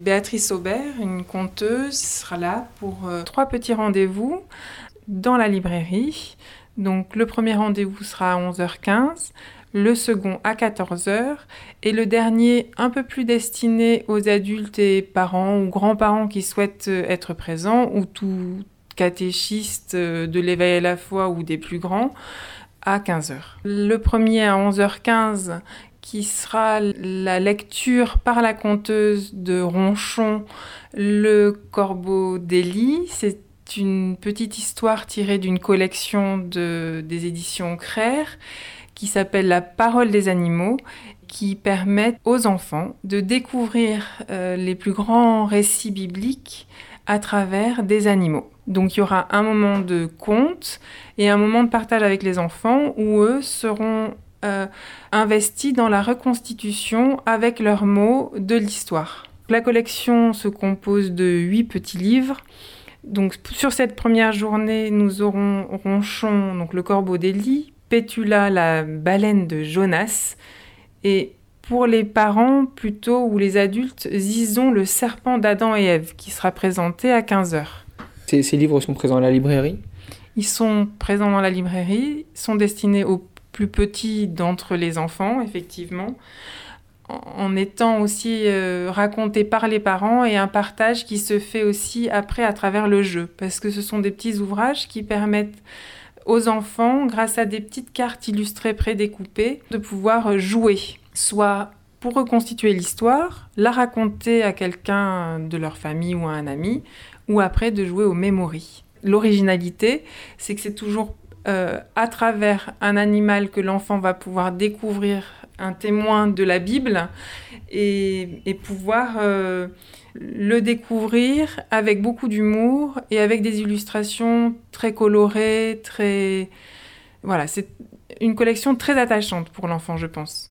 Béatrice Aubert, une conteuse, sera là pour euh, trois petits rendez-vous dans la librairie. Donc le premier rendez-vous sera à 11h15, le second à 14h et le dernier un peu plus destiné aux adultes et parents ou grands-parents qui souhaitent euh, être présents ou tout catéchiste euh, de l'éveil à la foi ou des plus grands à 15h. Le premier à 11h15 qui sera la lecture par la conteuse de Ronchon, Le Corbeau d'Élie. C'est une petite histoire tirée d'une collection de, des éditions Crère qui s'appelle La parole des animaux qui permet aux enfants de découvrir euh, les plus grands récits bibliques à travers des animaux. Donc il y aura un moment de conte et un moment de partage avec les enfants où eux seront euh, investis dans la reconstitution avec leurs mots de l'histoire. La collection se compose de huit petits livres. Donc sur cette première journée, nous aurons Ronchon, donc le corbeau d'Élie, Pétula, la baleine de Jonas, et pour les parents plutôt ou les adultes, Zizon, le serpent d'Adam et Ève, qui sera présenté à 15h. Ces, ces livres sont présents à la librairie? Ils sont présents dans la librairie, sont destinés aux plus petit d'entre les enfants, effectivement, en étant aussi euh, raconté par les parents et un partage qui se fait aussi après à travers le jeu, parce que ce sont des petits ouvrages qui permettent aux enfants, grâce à des petites cartes illustrées prédécoupées, de pouvoir jouer, soit pour reconstituer l'histoire, la raconter à quelqu'un de leur famille ou à un ami, ou après de jouer aux mémories. L'originalité, c'est que c'est toujours euh, à travers un animal que l'enfant va pouvoir découvrir, un témoin de la Bible, et, pouvoir euh, le découvrir avec beaucoup d'humour et avec des illustrations très colorées, très... Voilà, c'est une collection très attachante pour l'enfant, je pense.